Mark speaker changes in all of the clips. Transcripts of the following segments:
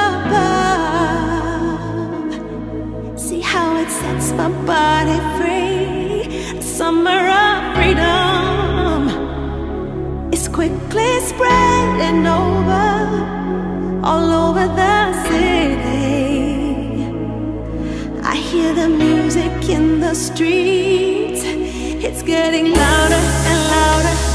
Speaker 1: above. See how it sets my body free. The summer of freedom is quickly spreading over, all over the city. I hear the music in the streets. It's getting louder and louder.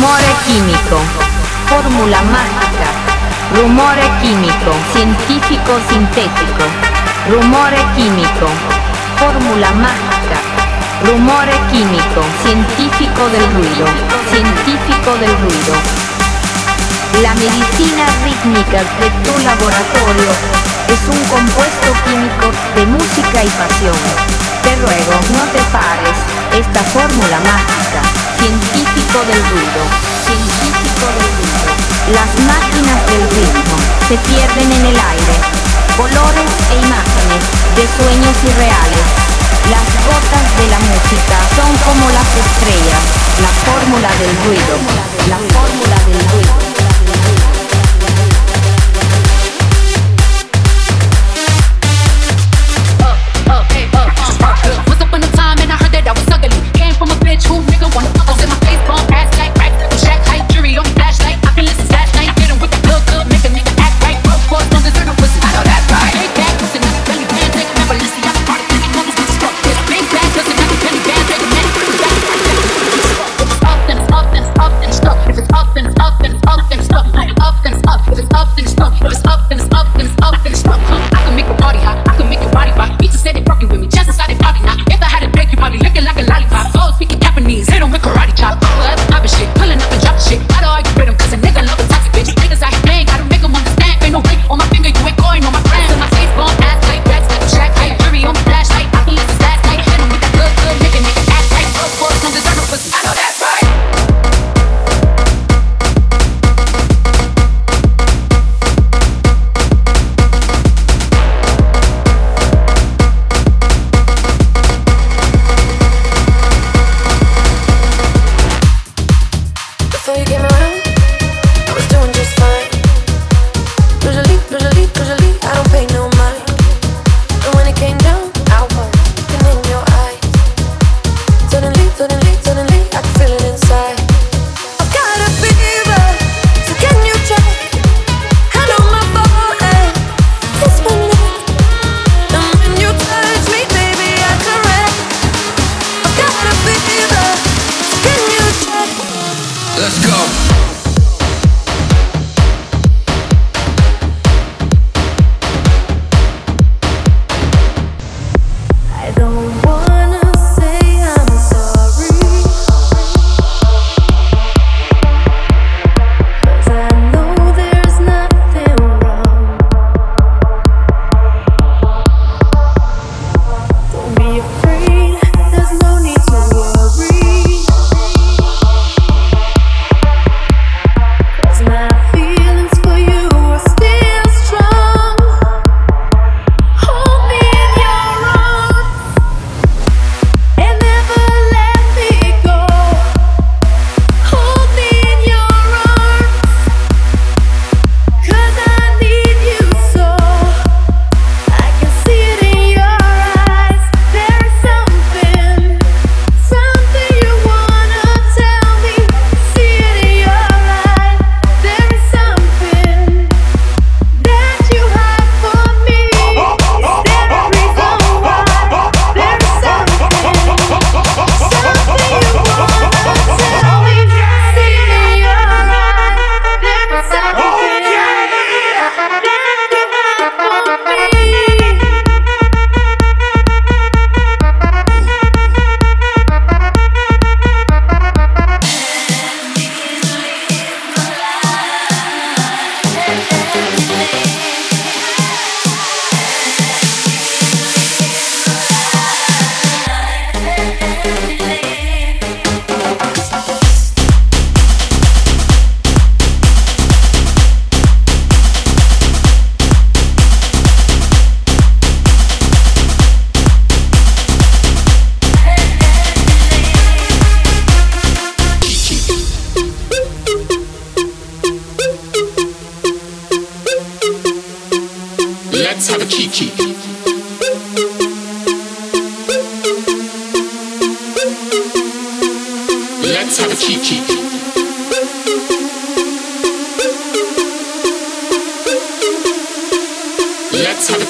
Speaker 2: Rumore químico. Fórmula mágica. Rumore químico. Científico sintético. Rumore químico. Fórmula mágica. Rumore químico. Científico del ruido. Científico del ruido. La medicina rítmica de tu laboratorio es un compuesto químico de música y pasión. Te ruego, no te pares esta fórmula mágica. Científico del ruido. Científico del ruido. Las máquinas del ritmo se pierden en el aire. Colores e imágenes de sueños irreales. Las gotas de la música son como las estrellas. La fórmula del ruido. La fórmula del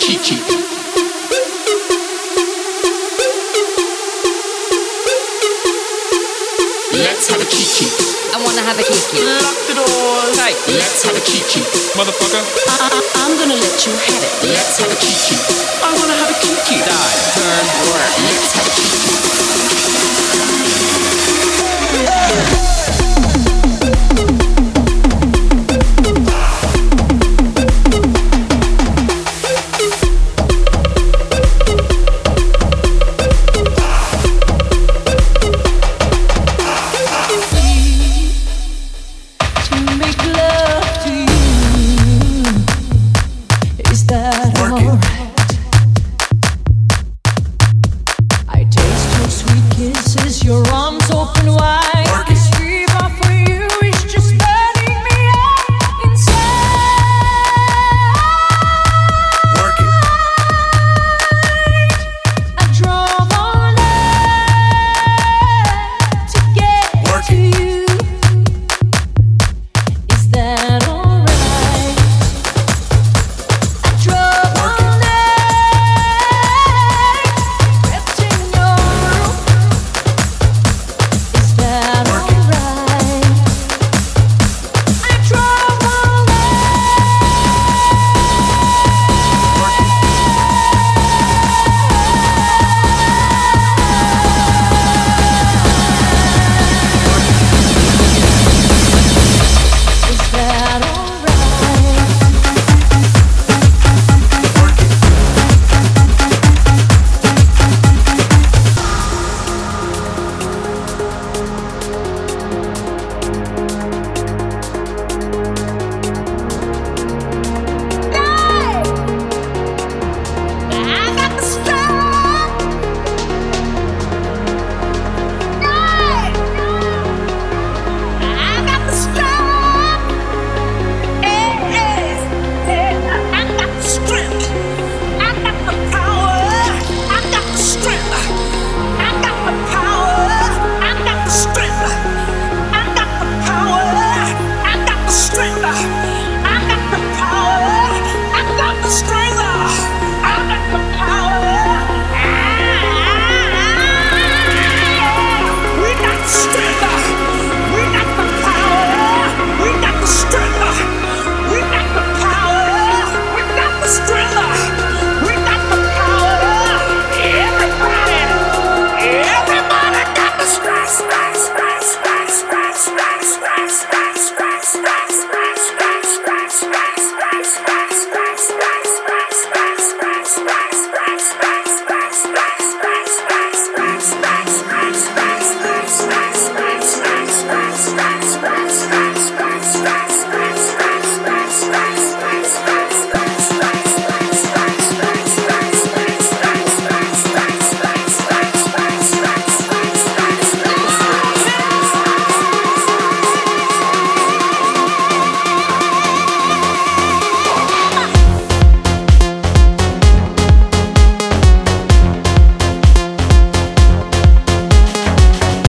Speaker 3: Let's have a
Speaker 4: cheat cheat. Let's have a cheat sheet.
Speaker 5: I wanna have a kiki.
Speaker 4: Lock the door. Tight. Let's have a cheat sheet. Motherfucker.
Speaker 6: I- I'm gonna let you have it.
Speaker 4: Let's have a cheat sheet. I wanna have a kiki.